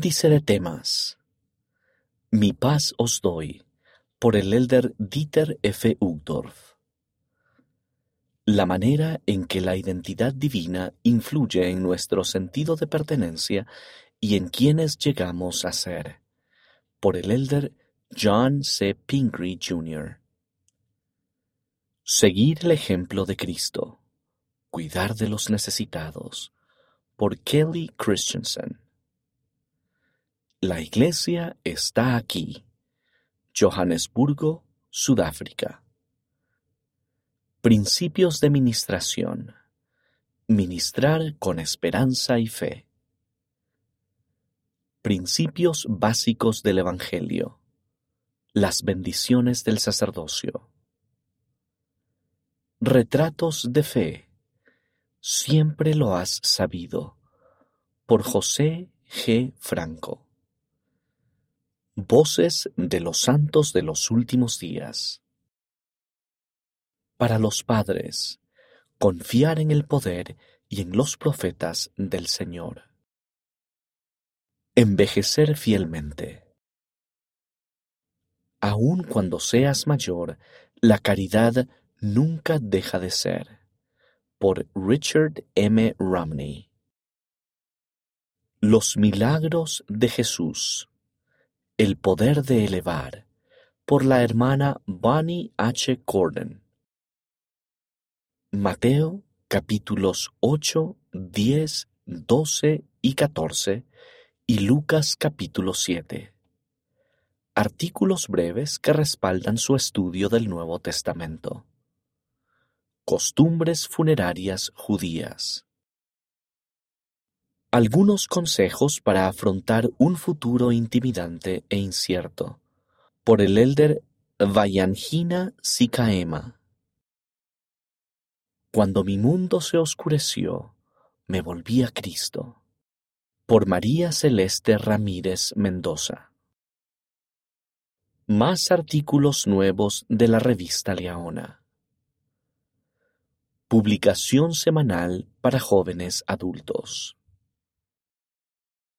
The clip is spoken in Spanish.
Índice de temas. Mi paz os doy, por el elder Dieter F. Uchtdorf. La manera en que la identidad divina influye en nuestro sentido de pertenencia y en quienes llegamos a ser. Por el elder John C. Pingree Jr. Seguir el ejemplo de Cristo. Cuidar de los necesitados. Por Kelly Christensen. La iglesia está aquí. Johannesburgo, Sudáfrica. Principios de ministración. Ministrar con esperanza y fe. Principios básicos del Evangelio. Las bendiciones del sacerdocio. Retratos de fe. Siempre lo has sabido. Por José G. Franco. Voces de los santos de los últimos días. Para los padres, confiar en el poder y en los profetas del Señor. Envejecer fielmente. Aun cuando seas mayor, la caridad nunca deja de ser. Por Richard M. Romney. Los milagros de Jesús. El poder de elevar, por la hermana Bonnie H. Corden. Mateo capítulos 8, 10, 12 y 14 y Lucas capítulo 7. Artículos breves que respaldan su estudio del Nuevo Testamento. Costumbres funerarias judías. Algunos consejos para afrontar un futuro intimidante e incierto, por el elder Vayanjina Sikaema. Cuando mi mundo se oscureció, me volví a Cristo. Por María Celeste Ramírez Mendoza. Más artículos nuevos de la revista Leona. Publicación semanal para jóvenes adultos.